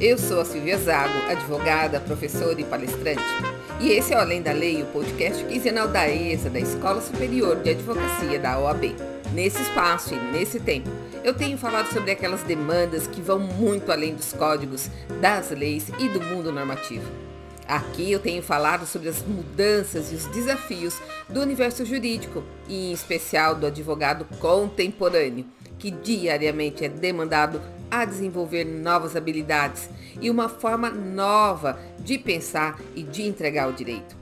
Eu sou a Silvia Zago, advogada, professora e palestrante. E esse é o Além da Lei, o podcast quinzenal da ESA, da Escola Superior de Advocacia da OAB. Nesse espaço e nesse tempo, eu tenho falado sobre aquelas demandas que vão muito além dos códigos, das leis e do mundo normativo. Aqui eu tenho falado sobre as mudanças e os desafios do universo jurídico, e em especial do advogado contemporâneo, que diariamente é demandado a desenvolver novas habilidades e uma forma nova de pensar e de entregar o direito.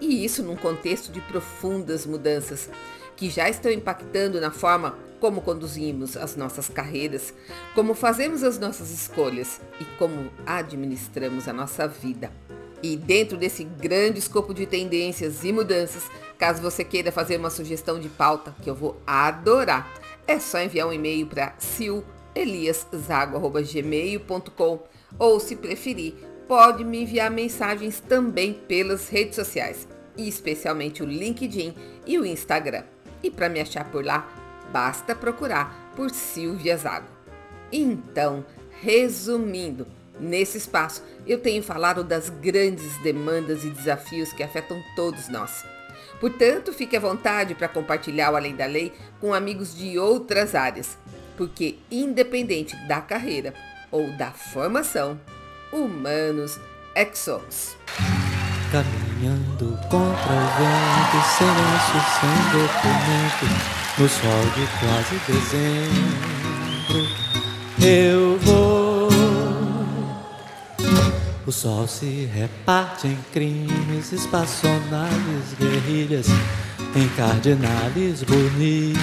E isso num contexto de profundas mudanças que já estão impactando na forma como conduzimos as nossas carreiras, como fazemos as nossas escolhas e como administramos a nossa vida. E dentro desse grande escopo de tendências e mudanças, caso você queira fazer uma sugestão de pauta, que eu vou adorar, é só enviar um e-mail para sil eliaszago.gmail.com ou, se preferir, pode me enviar mensagens também pelas redes sociais, especialmente o LinkedIn e o Instagram. E para me achar por lá, basta procurar por Silvia Zago. Então, resumindo, nesse espaço eu tenho falado das grandes demandas e desafios que afetam todos nós. Portanto, fique à vontade para compartilhar o Além da Lei com amigos de outras áreas porque independente da carreira ou da formação, humanos é que somos. Caminhando contra o vento, silêncio sem documento, no sol de quase dezembro, eu vou. O sol se reparte em crimes, espaçonales, guerrilhas, em cardinales bonitas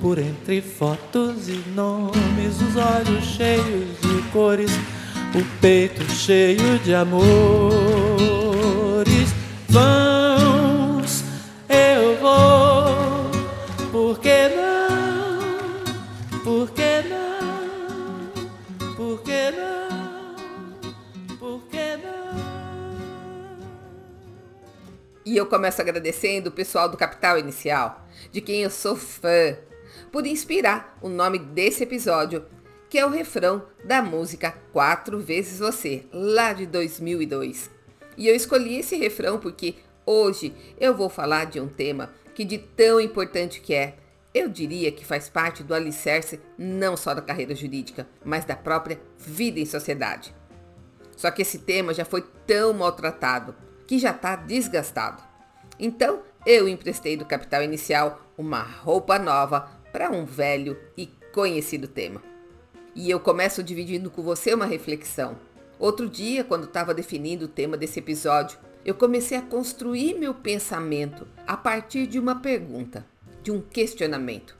por entre fotos e nomes, os olhos cheios de cores, o peito cheio de amores. Vamos, eu vou, por que não? Por que não? Por que não? Por que não? E eu começo agradecendo o pessoal do Capital Inicial de quem eu sou fã, por inspirar o nome desse episódio, que é o refrão da música Quatro Vezes Você, lá de 2002. E eu escolhi esse refrão porque hoje eu vou falar de um tema que de tão importante que é, eu diria que faz parte do alicerce não só da carreira jurídica, mas da própria vida em sociedade. Só que esse tema já foi tão maltratado que já está desgastado. Então, eu emprestei do capital inicial uma roupa nova para um velho e conhecido tema. E eu começo dividindo com você uma reflexão. Outro dia, quando estava definindo o tema desse episódio, eu comecei a construir meu pensamento a partir de uma pergunta, de um questionamento.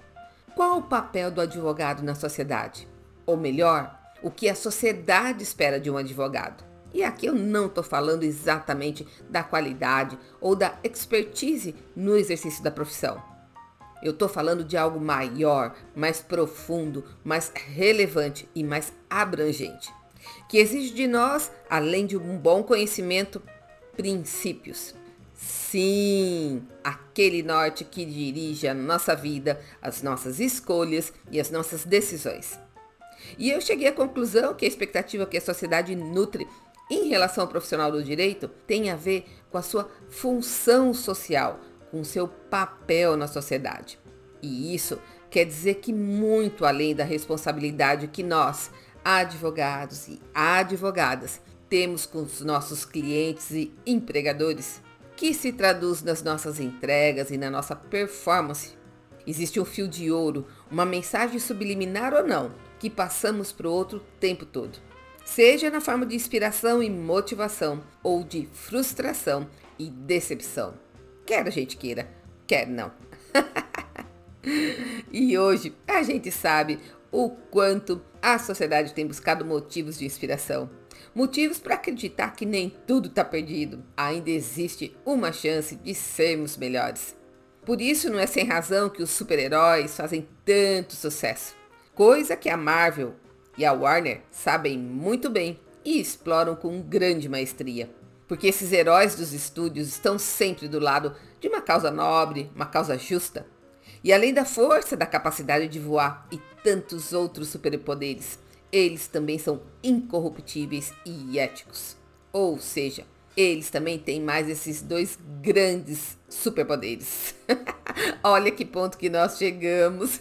Qual o papel do advogado na sociedade? Ou melhor, o que a sociedade espera de um advogado? E aqui eu não estou falando exatamente da qualidade ou da expertise no exercício da profissão. Eu estou falando de algo maior, mais profundo, mais relevante e mais abrangente, que exige de nós, além de um bom conhecimento, princípios. Sim, aquele norte que dirige a nossa vida, as nossas escolhas e as nossas decisões. E eu cheguei à conclusão que a expectativa que a sociedade nutre em relação ao profissional do direito tem a ver com a sua função social, com seu papel na sociedade. E isso quer dizer que muito além da responsabilidade que nós, advogados e advogadas, temos com os nossos clientes e empregadores, que se traduz nas nossas entregas e na nossa performance. Existe um fio de ouro, uma mensagem subliminar ou não, que passamos para o outro o tempo todo seja na forma de inspiração e motivação ou de frustração e decepção. Quer a gente queira, quer não. e hoje a gente sabe o quanto a sociedade tem buscado motivos de inspiração. Motivos para acreditar que nem tudo está perdido. Ainda existe uma chance de sermos melhores. Por isso não é sem razão que os super-heróis fazem tanto sucesso. Coisa que a Marvel e a Warner sabem muito bem e exploram com grande maestria. Porque esses heróis dos estúdios estão sempre do lado de uma causa nobre, uma causa justa. E além da força, da capacidade de voar e tantos outros superpoderes, eles também são incorruptíveis e éticos. Ou seja, eles também têm mais esses dois grandes superpoderes. Olha que ponto que nós chegamos.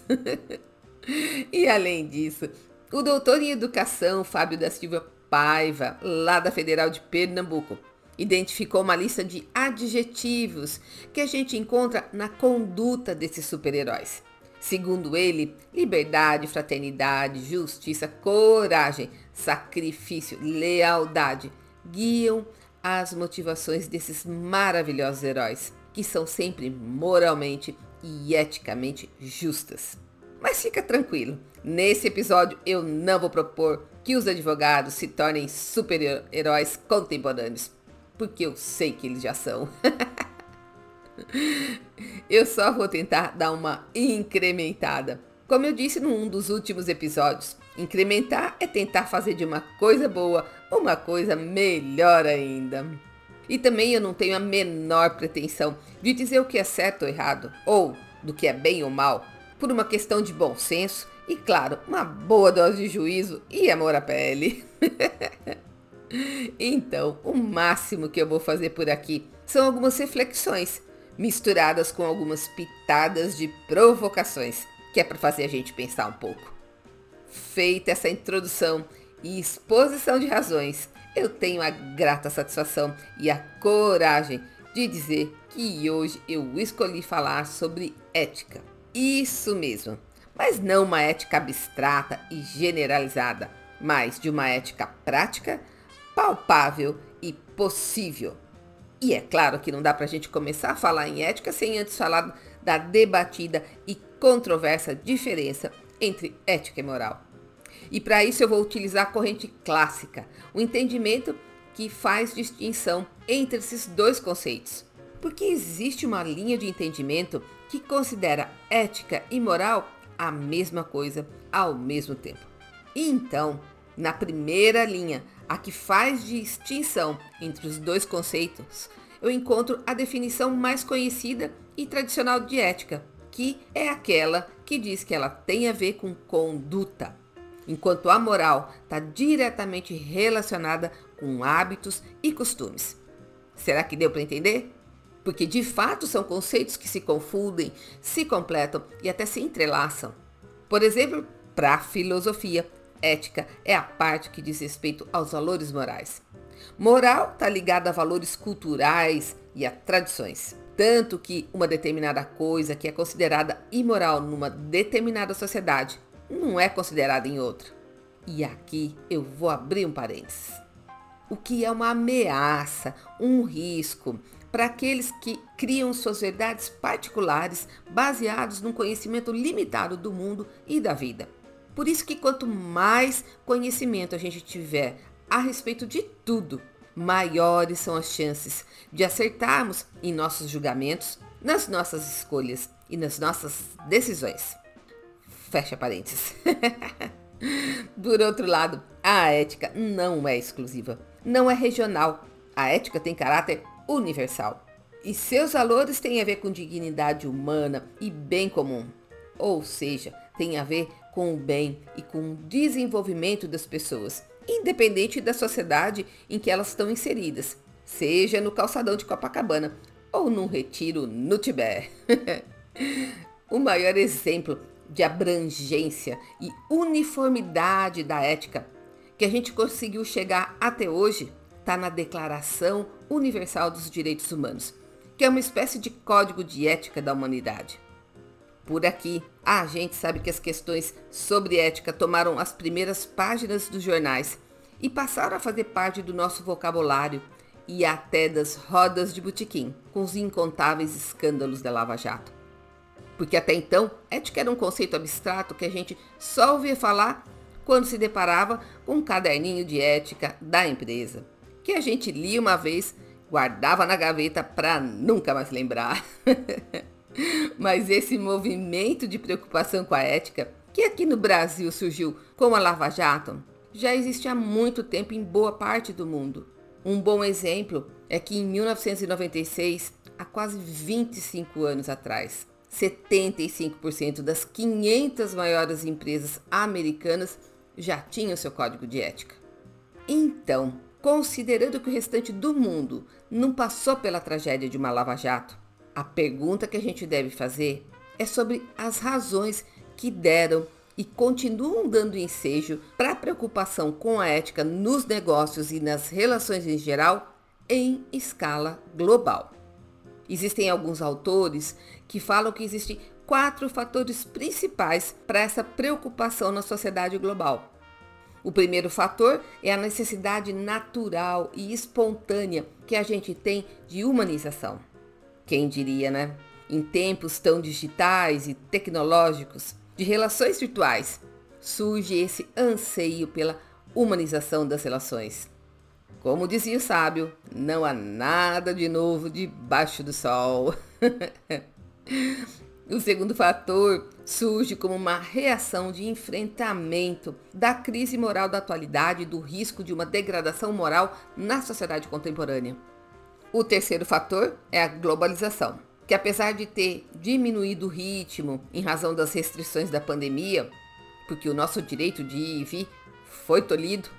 e além disso, o doutor em educação Fábio da Silva Paiva, lá da Federal de Pernambuco, identificou uma lista de adjetivos que a gente encontra na conduta desses super-heróis. Segundo ele, liberdade, fraternidade, justiça, coragem, sacrifício, lealdade guiam as motivações desses maravilhosos heróis, que são sempre moralmente e eticamente justas. Mas fica tranquilo, nesse episódio eu não vou propor que os advogados se tornem super-heróis contemporâneos, porque eu sei que eles já são. eu só vou tentar dar uma incrementada. Como eu disse num dos últimos episódios, incrementar é tentar fazer de uma coisa boa uma coisa melhor ainda. E também eu não tenho a menor pretensão de dizer o que é certo ou errado, ou do que é bem ou mal, por uma questão de bom senso e, claro, uma boa dose de juízo e amor à pele. então, o máximo que eu vou fazer por aqui são algumas reflexões, misturadas com algumas pitadas de provocações, que é para fazer a gente pensar um pouco. Feita essa introdução e exposição de razões, eu tenho a grata satisfação e a coragem de dizer que hoje eu escolhi falar sobre ética. Isso mesmo, mas não uma ética abstrata e generalizada, mas de uma ética prática, palpável e possível. E é claro que não dá para a gente começar a falar em ética sem antes falar da debatida e controversa diferença entre ética e moral. E para isso eu vou utilizar a corrente clássica, o entendimento que faz distinção entre esses dois conceitos. Porque existe uma linha de entendimento que considera ética e moral a mesma coisa ao mesmo tempo. Então, na primeira linha, a que faz distinção entre os dois conceitos, eu encontro a definição mais conhecida e tradicional de ética, que é aquela que diz que ela tem a ver com conduta, enquanto a moral está diretamente relacionada com hábitos e costumes. Será que deu para entender? porque de fato são conceitos que se confundem, se completam e até se entrelaçam. Por exemplo, para a filosofia, ética é a parte que diz respeito aos valores morais. Moral está ligada a valores culturais e a tradições. Tanto que uma determinada coisa que é considerada imoral numa determinada sociedade não é considerada em outra. E aqui eu vou abrir um parênteses. O que é uma ameaça, um risco, para aqueles que criam suas verdades particulares baseados num conhecimento limitado do mundo e da vida. Por isso que quanto mais conhecimento a gente tiver a respeito de tudo, maiores são as chances de acertarmos em nossos julgamentos, nas nossas escolhas e nas nossas decisões. Fecha parênteses. Por outro lado, a ética não é exclusiva, não é regional. A ética tem caráter universal. E seus valores têm a ver com dignidade humana e bem comum. Ou seja, tem a ver com o bem e com o desenvolvimento das pessoas, independente da sociedade em que elas estão inseridas, seja no calçadão de Copacabana ou num retiro no Tibete. o maior exemplo de abrangência e uniformidade da ética que a gente conseguiu chegar até hoje está na Declaração Universal dos Direitos Humanos, que é uma espécie de código de ética da humanidade. Por aqui, a gente sabe que as questões sobre ética tomaram as primeiras páginas dos jornais e passaram a fazer parte do nosso vocabulário e até das rodas de botequim, com os incontáveis escândalos da Lava Jato. Porque até então, ética era um conceito abstrato que a gente só ouvia falar quando se deparava com um caderninho de ética da empresa, que a gente lia uma vez, guardava na gaveta para nunca mais lembrar. Mas esse movimento de preocupação com a ética, que aqui no Brasil surgiu com a Lava Jato, já existe há muito tempo em boa parte do mundo. Um bom exemplo é que em 1996, há quase 25 anos atrás, 75% das 500 maiores empresas americanas já tinham seu código de ética. Então, considerando que o restante do mundo não passou pela tragédia de uma lava-jato, a pergunta que a gente deve fazer é sobre as razões que deram e continuam dando ensejo para a preocupação com a ética nos negócios e nas relações em geral em escala global. Existem alguns autores que falam que existem quatro fatores principais para essa preocupação na sociedade global. O primeiro fator é a necessidade natural e espontânea que a gente tem de humanização. Quem diria, né? Em tempos tão digitais e tecnológicos, de relações virtuais, surge esse anseio pela humanização das relações. Como dizia o sábio, não há nada de novo debaixo do sol. o segundo fator surge como uma reação de enfrentamento da crise moral da atualidade e do risco de uma degradação moral na sociedade contemporânea. O terceiro fator é a globalização que apesar de ter diminuído o ritmo em razão das restrições da pandemia, porque o nosso direito de ir e vir foi tolhido,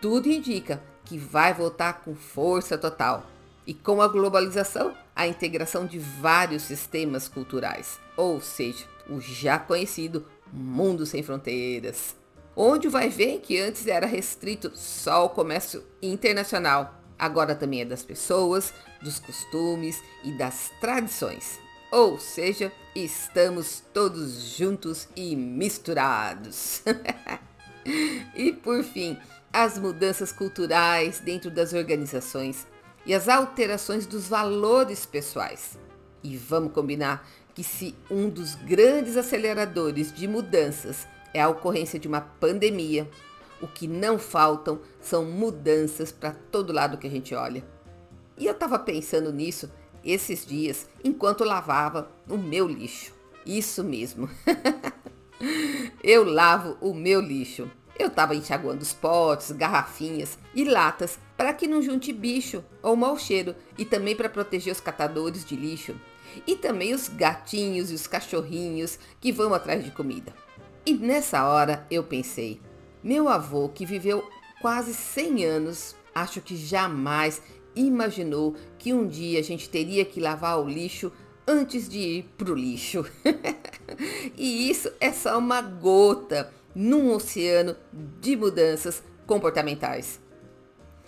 tudo indica que vai voltar com força total. E com a globalização, a integração de vários sistemas culturais, ou seja, o já conhecido mundo sem fronteiras. Onde vai ver que antes era restrito só ao comércio internacional, agora também é das pessoas, dos costumes e das tradições. Ou seja, estamos todos juntos e misturados. e por fim, as mudanças culturais dentro das organizações e as alterações dos valores pessoais. E vamos combinar que se um dos grandes aceleradores de mudanças é a ocorrência de uma pandemia, o que não faltam são mudanças para todo lado que a gente olha. E eu estava pensando nisso esses dias enquanto lavava o meu lixo. Isso mesmo. eu lavo o meu lixo. Eu estava enxaguando os potes, garrafinhas e latas para que não junte bicho ou mau cheiro e também para proteger os catadores de lixo e também os gatinhos e os cachorrinhos que vão atrás de comida. E nessa hora eu pensei, meu avô, que viveu quase 100 anos, acho que jamais imaginou que um dia a gente teria que lavar o lixo antes de ir pro lixo. e isso é só uma gota num oceano de mudanças comportamentais.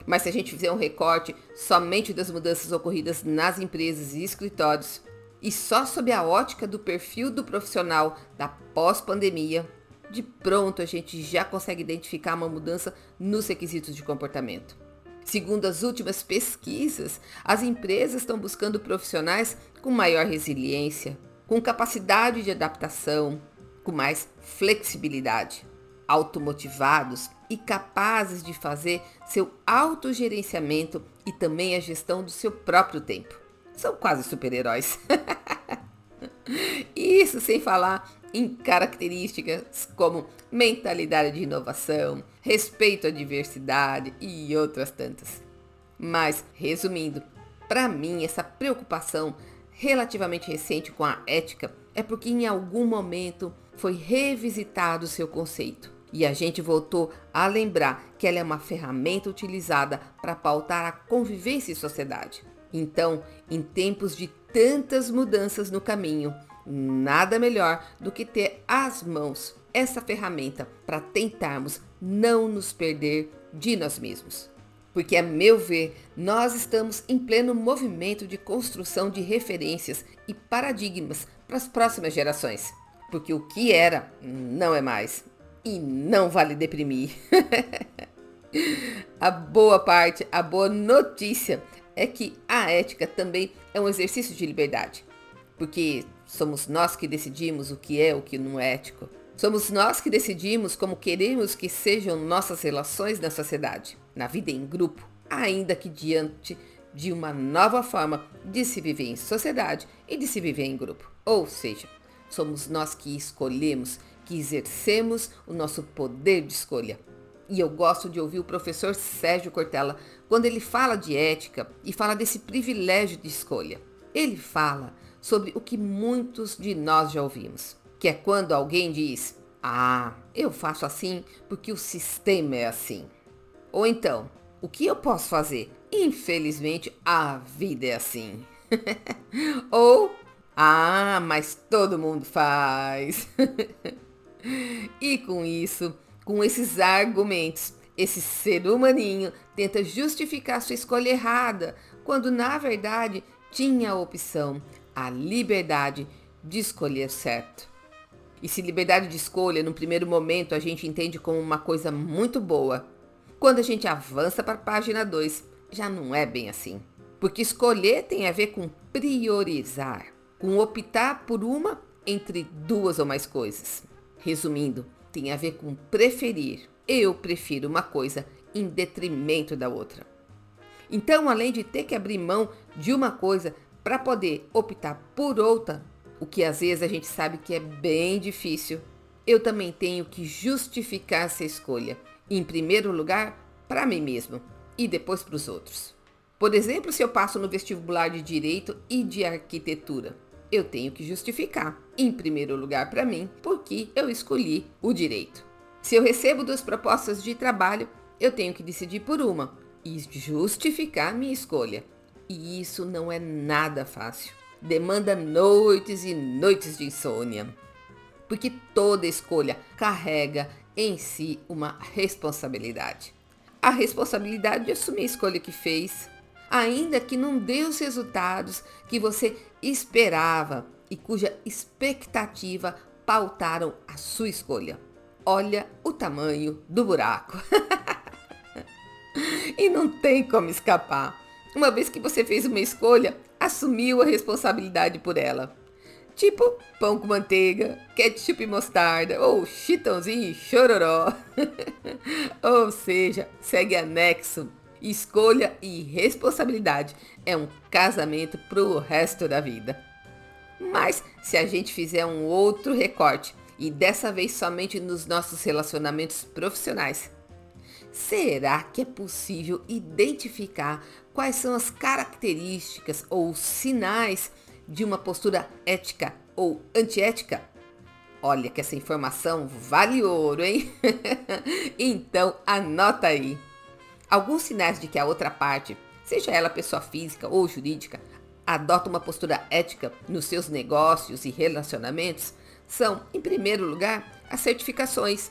Mas se a gente fizer um recorte somente das mudanças ocorridas nas empresas e escritórios, e só sob a ótica do perfil do profissional da pós-pandemia, de pronto a gente já consegue identificar uma mudança nos requisitos de comportamento. Segundo as últimas pesquisas, as empresas estão buscando profissionais com maior resiliência, com capacidade de adaptação, com mais flexibilidade, automotivados e capazes de fazer seu autogerenciamento e também a gestão do seu próprio tempo. São quase super-heróis. Isso sem falar em características como mentalidade de inovação, respeito à diversidade e outras tantas. Mas, resumindo, para mim essa preocupação relativamente recente com a ética é porque em algum momento foi revisitado seu conceito e a gente voltou a lembrar que ela é uma ferramenta utilizada para pautar a convivência em sociedade. Então, em tempos de tantas mudanças no caminho, nada melhor do que ter às mãos essa ferramenta para tentarmos não nos perder de nós mesmos. Porque, a meu ver, nós estamos em pleno movimento de construção de referências e paradigmas para as próximas gerações. Porque o que era não é mais. E não vale deprimir. a boa parte, a boa notícia é que a ética também é um exercício de liberdade porque somos nós que decidimos o que é o que não é ético. Somos nós que decidimos como queremos que sejam nossas relações na sociedade, na vida em grupo, ainda que diante de uma nova forma de se viver em sociedade e de se viver em grupo. Ou seja, somos nós que escolhemos, que exercemos o nosso poder de escolha. E eu gosto de ouvir o professor Sérgio Cortella quando ele fala de ética e fala desse privilégio de escolha. Ele fala sobre o que muitos de nós já ouvimos, que é quando alguém diz: "Ah, eu faço assim porque o sistema é assim". Ou então, o que eu posso fazer? Infelizmente, a vida é assim. Ou, ah, mas todo mundo faz. e com isso, com esses argumentos, esse ser humaninho tenta justificar sua escolha errada, quando na verdade tinha a opção, a liberdade de escolher certo. E se liberdade de escolha, no primeiro momento, a gente entende como uma coisa muito boa, quando a gente avança para a página 2, já não é bem assim. Porque escolher tem a ver com priorizar, com optar por uma entre duas ou mais coisas. Resumindo, tem a ver com preferir. Eu prefiro uma coisa em detrimento da outra. Então, além de ter que abrir mão de uma coisa para poder optar por outra, o que às vezes a gente sabe que é bem difícil, eu também tenho que justificar essa escolha. Em primeiro lugar, para mim mesmo e depois para os outros. Por exemplo, se eu passo no vestibular de Direito e de Arquitetura, eu tenho que justificar, em primeiro lugar para mim, porque eu escolhi o direito. Se eu recebo duas propostas de trabalho, eu tenho que decidir por uma e justificar minha escolha. E isso não é nada fácil. Demanda noites e noites de insônia. Porque toda escolha carrega em si uma responsabilidade. A responsabilidade de assumir a escolha que fez, ainda que não dê os resultados que você esperava e cuja expectativa pautaram a sua escolha. Olha o tamanho do buraco. e não tem como escapar. Uma vez que você fez uma escolha, assumiu a responsabilidade por ela. Tipo pão com manteiga, ketchup e mostarda, ou chitãozinho e chororó. ou seja, segue anexo. Escolha e responsabilidade é um casamento pro resto da vida. Mas se a gente fizer um outro recorte, e dessa vez somente nos nossos relacionamentos profissionais, será que é possível identificar quais são as características ou sinais de uma postura ética ou antiética? Olha que essa informação vale ouro, hein? então anota aí. Alguns sinais de que a outra parte, seja ela pessoa física ou jurídica, adota uma postura ética nos seus negócios e relacionamentos são, em primeiro lugar, as certificações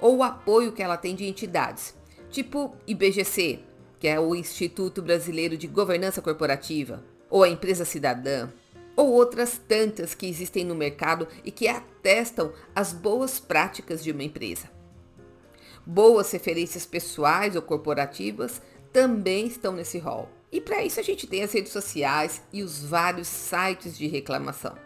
ou o apoio que ela tem de entidades, tipo IBGC, que é o Instituto Brasileiro de Governança Corporativa, ou a empresa cidadã, ou outras tantas que existem no mercado e que atestam as boas práticas de uma empresa. Boas referências pessoais ou corporativas também estão nesse rol. E para isso a gente tem as redes sociais e os vários sites de reclamação.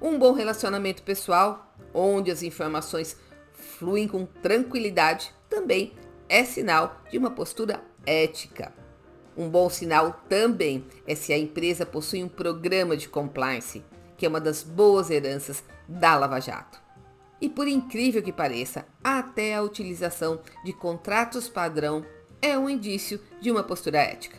Um bom relacionamento pessoal, onde as informações fluem com tranquilidade, também é sinal de uma postura ética. Um bom sinal também é se a empresa possui um programa de compliance, que é uma das boas heranças da Lava Jato. E por incrível que pareça, até a utilização de contratos padrão é um indício de uma postura ética.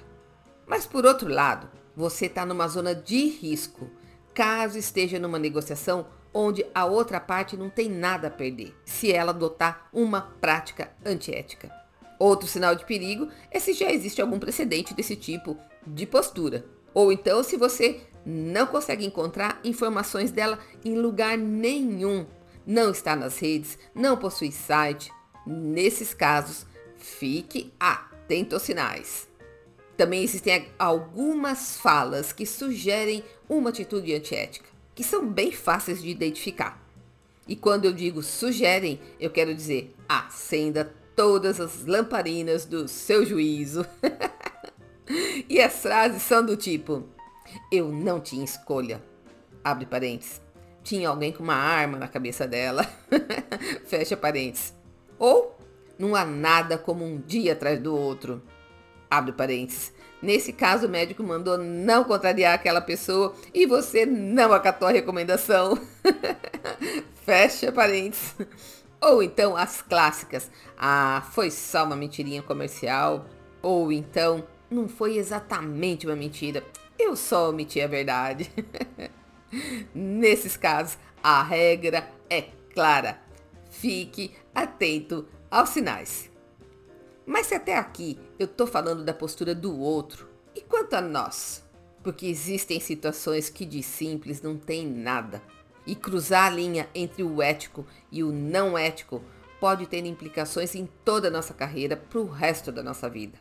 Mas por outro lado, você está numa zona de risco, caso esteja numa negociação onde a outra parte não tem nada a perder, se ela adotar uma prática antiética. Outro sinal de perigo é se já existe algum precedente desse tipo de postura. Ou então se você não consegue encontrar informações dela em lugar nenhum, não está nas redes, não possui site. Nesses casos, fique atento aos sinais. Também existem algumas falas que sugerem uma atitude antiética, que são bem fáceis de identificar. E quando eu digo sugerem, eu quero dizer acenda todas as lamparinas do seu juízo. e as frases são do tipo: Eu não tinha escolha. abre parênteses. Tinha alguém com uma arma na cabeça dela, fecha parênteses. Ou não há nada como um dia atrás do outro, abre parênteses. Nesse caso, o médico mandou não contrariar aquela pessoa e você não acatou a recomendação. Fecha parênteses. Ou então as clássicas. Ah, foi só uma mentirinha comercial. Ou então, não foi exatamente uma mentira. Eu só omiti a verdade. Nesses casos, a regra é clara. Fique atento aos sinais. Mas se até aqui eu tô falando da postura do outro, e quanto a nós? Porque existem situações que de simples não tem nada. E cruzar a linha entre o ético e o não ético pode ter implicações em toda a nossa carreira para o resto da nossa vida.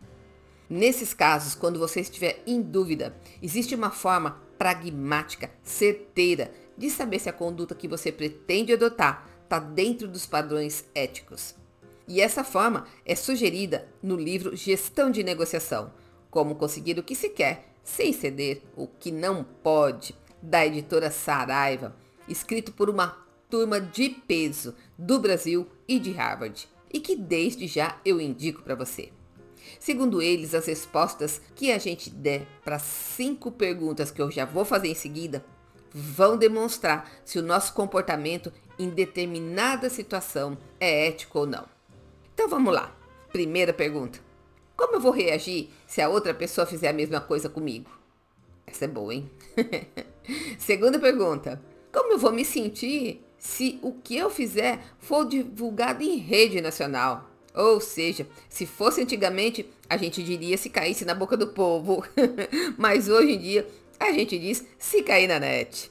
Nesses casos, quando você estiver em dúvida, existe uma forma pragmática, certeira, de saber se a conduta que você pretende adotar está dentro dos padrões éticos. E essa forma é sugerida no livro Gestão de Negociação, como conseguir o que se quer sem ceder o que não pode, da editora Saraiva, escrito por uma turma de peso do Brasil e de Harvard, e que desde já eu indico para você. Segundo eles, as respostas que a gente der para cinco perguntas que eu já vou fazer em seguida vão demonstrar se o nosso comportamento em determinada situação é ético ou não. Então vamos lá. Primeira pergunta. Como eu vou reagir se a outra pessoa fizer a mesma coisa comigo? Essa é boa, hein? Segunda pergunta. Como eu vou me sentir se o que eu fizer for divulgado em rede nacional? Ou seja, se fosse antigamente, a gente diria se caísse na boca do povo. Mas hoje em dia, a gente diz se cair na net.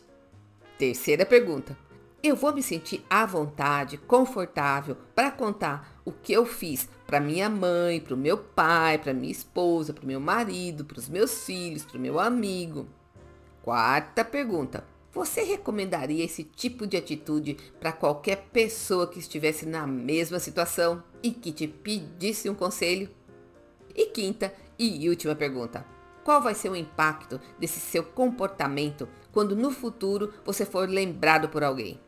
Terceira pergunta eu vou me sentir à vontade, confortável para contar o que eu fiz para minha mãe, para o meu pai, para minha esposa, para o meu marido, para os meus filhos, para o meu amigo. Quarta pergunta. Você recomendaria esse tipo de atitude para qualquer pessoa que estivesse na mesma situação e que te pedisse um conselho? E quinta e última pergunta. Qual vai ser o impacto desse seu comportamento quando no futuro você for lembrado por alguém?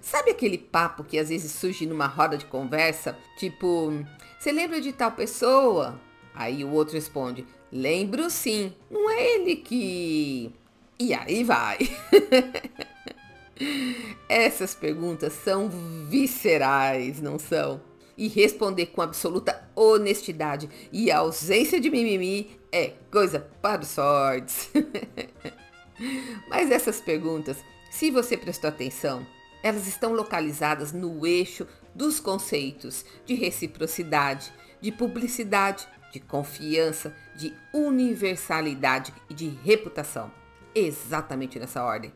Sabe aquele papo que às vezes surge numa roda de conversa? Tipo, você lembra de tal pessoa? Aí o outro responde, lembro sim. Não é ele que. E aí vai. Essas perguntas são viscerais, não são? E responder com absoluta honestidade e ausência de mimimi é coisa para os sortes. Mas essas perguntas, se você prestou atenção, elas estão localizadas no eixo dos conceitos de reciprocidade, de publicidade, de confiança, de universalidade e de reputação. Exatamente nessa ordem.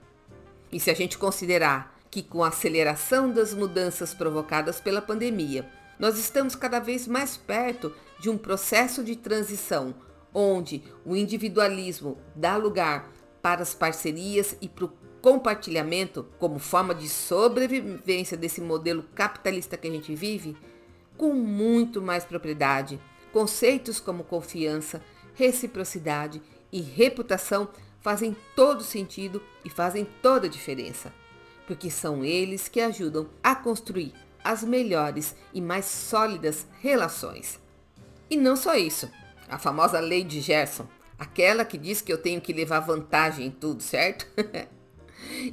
E se a gente considerar que com a aceleração das mudanças provocadas pela pandemia, nós estamos cada vez mais perto de um processo de transição onde o individualismo dá lugar para as parcerias e para o compartilhamento como forma de sobrevivência desse modelo capitalista que a gente vive, com muito mais propriedade, conceitos como confiança, reciprocidade e reputação fazem todo sentido e fazem toda a diferença, porque são eles que ajudam a construir as melhores e mais sólidas relações. E não só isso, a famosa lei de Gerson, aquela que diz que eu tenho que levar vantagem em tudo, certo?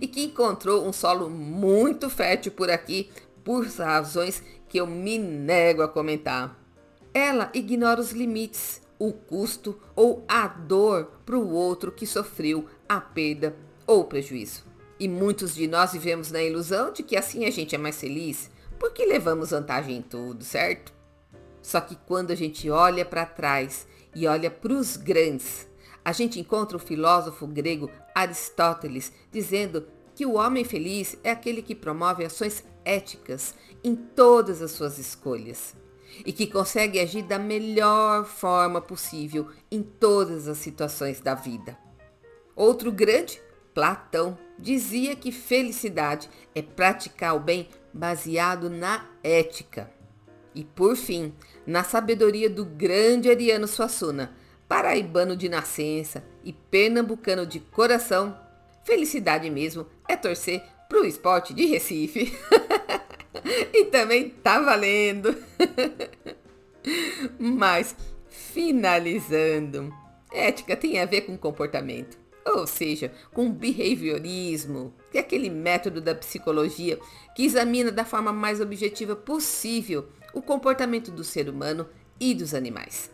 e que encontrou um solo muito fértil por aqui por razões que eu me nego a comentar. Ela ignora os limites, o custo ou a dor para o outro que sofreu a perda ou prejuízo. E muitos de nós vivemos na ilusão de que assim a gente é mais feliz, porque levamos vantagem em tudo, certo? Só que quando a gente olha para trás e olha para os grandes, a gente encontra o filósofo grego Aristóteles dizendo que o homem feliz é aquele que promove ações éticas em todas as suas escolhas e que consegue agir da melhor forma possível em todas as situações da vida. Outro grande, Platão, dizia que felicidade é praticar o bem baseado na ética. E por fim, na sabedoria do grande Ariano Suassuna, paraibano de nascença e pernambucano de coração, felicidade mesmo é torcer pro esporte de Recife. e também tá valendo. Mas, finalizando, ética tem a ver com comportamento, ou seja, com behaviorismo, que é aquele método da psicologia que examina da forma mais objetiva possível o comportamento do ser humano e dos animais.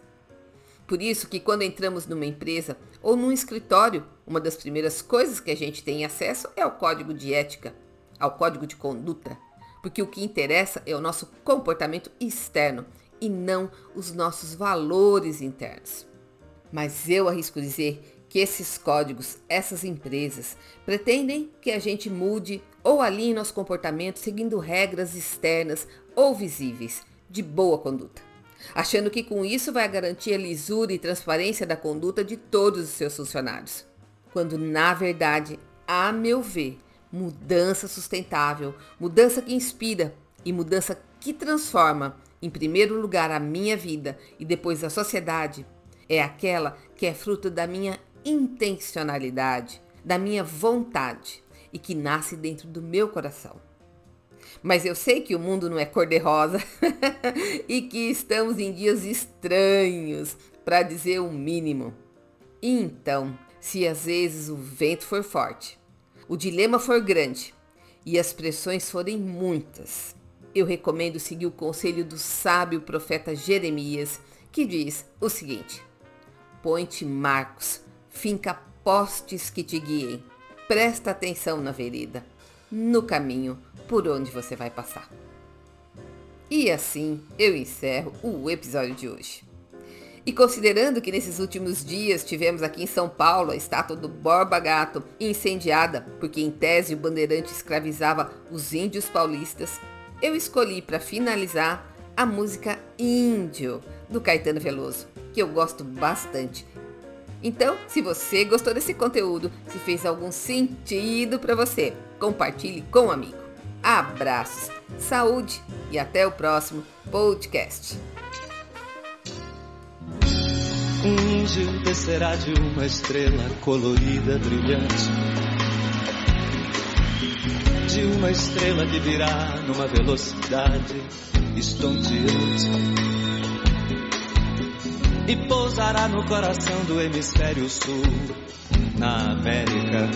Por isso que quando entramos numa empresa ou num escritório, uma das primeiras coisas que a gente tem acesso é ao código de ética, ao código de conduta, porque o que interessa é o nosso comportamento externo e não os nossos valores internos. Mas eu arrisco dizer que esses códigos, essas empresas, pretendem que a gente mude ou alinhe nosso comportamento seguindo regras externas ou visíveis de boa conduta achando que com isso vai garantir a lisura e transparência da conduta de todos os seus funcionários. Quando, na verdade, a meu ver, mudança sustentável, mudança que inspira e mudança que transforma, em primeiro lugar, a minha vida e depois a sociedade, é aquela que é fruto da minha intencionalidade, da minha vontade e que nasce dentro do meu coração. Mas eu sei que o mundo não é cor-de-rosa e que estamos em dias estranhos, para dizer o mínimo. Então, se às vezes o vento for forte, o dilema for grande e as pressões forem muitas, eu recomendo seguir o conselho do sábio profeta Jeremias, que diz o seguinte: Põe-te marcos, finca postes que te guiem, presta atenção na vereda, no caminho por onde você vai passar. E assim eu encerro o episódio de hoje. E considerando que nesses últimos dias tivemos aqui em São Paulo a estátua do Borba Gato incendiada, porque em tese o bandeirante escravizava os índios paulistas, eu escolhi para finalizar a música Índio do Caetano Veloso, que eu gosto bastante. Então, se você gostou desse conteúdo, se fez algum sentido para você, compartilhe com um amigo. Abraços, saúde e até o próximo podcast. Um índio descerá de uma estrela colorida, brilhante. De uma estrela que virá numa velocidade estonteante. E pousará no coração do hemisfério sul, na América,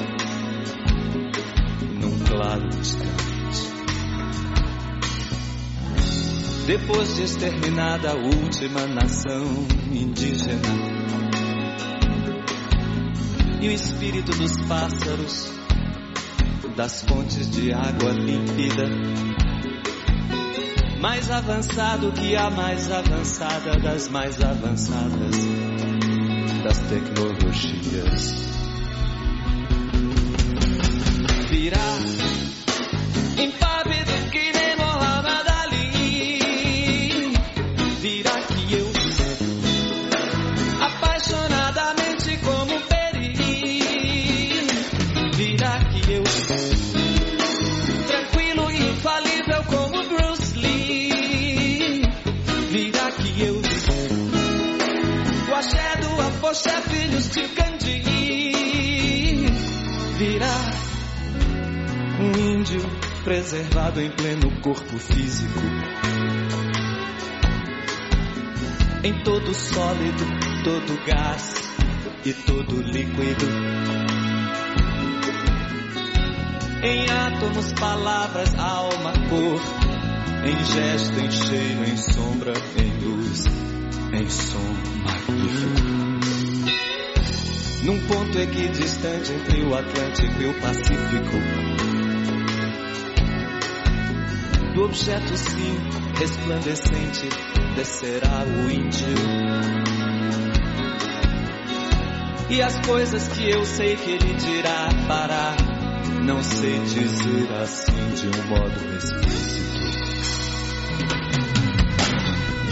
num claro distante. Depois de exterminada a última nação indígena. E o espírito dos pássaros, das fontes de água límpida, mais avançado que a mais avançada das mais avançadas das tecnologias. Virá do afoxé, filhos de Gandhi. Virá um índio preservado em pleno corpo físico. Em todo sólido, todo gás e todo líquido. Em átomos, palavras, alma, cor. Em gesto, em cheiro, em sombra, em luz, em som magnífico. Num ponto equidistante entre o Atlântico e o Pacífico. Do objeto sim resplandecente descerá o índio. E as coisas que eu sei que ele dirá para não sei dizer assim de um modo explícito.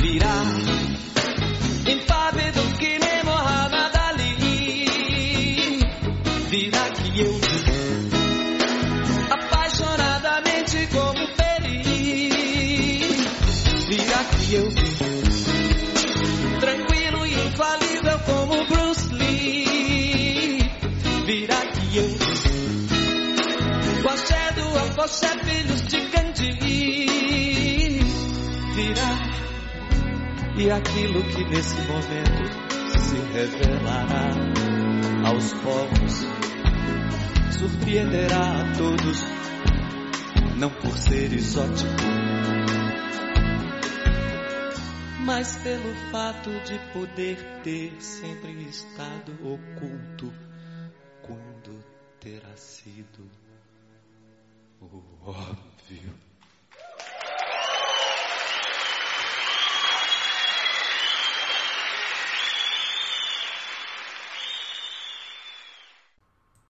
Virá eu tranquilo e infalível como Bruce Lee. Virá que eu Xoxé, filhos de Gandhi virá. E aquilo que nesse momento se revelará aos povos, surpreenderá a todos, não por ser exótico, mas pelo fato de poder ter sempre estado oculto quando terá sido o óbvio.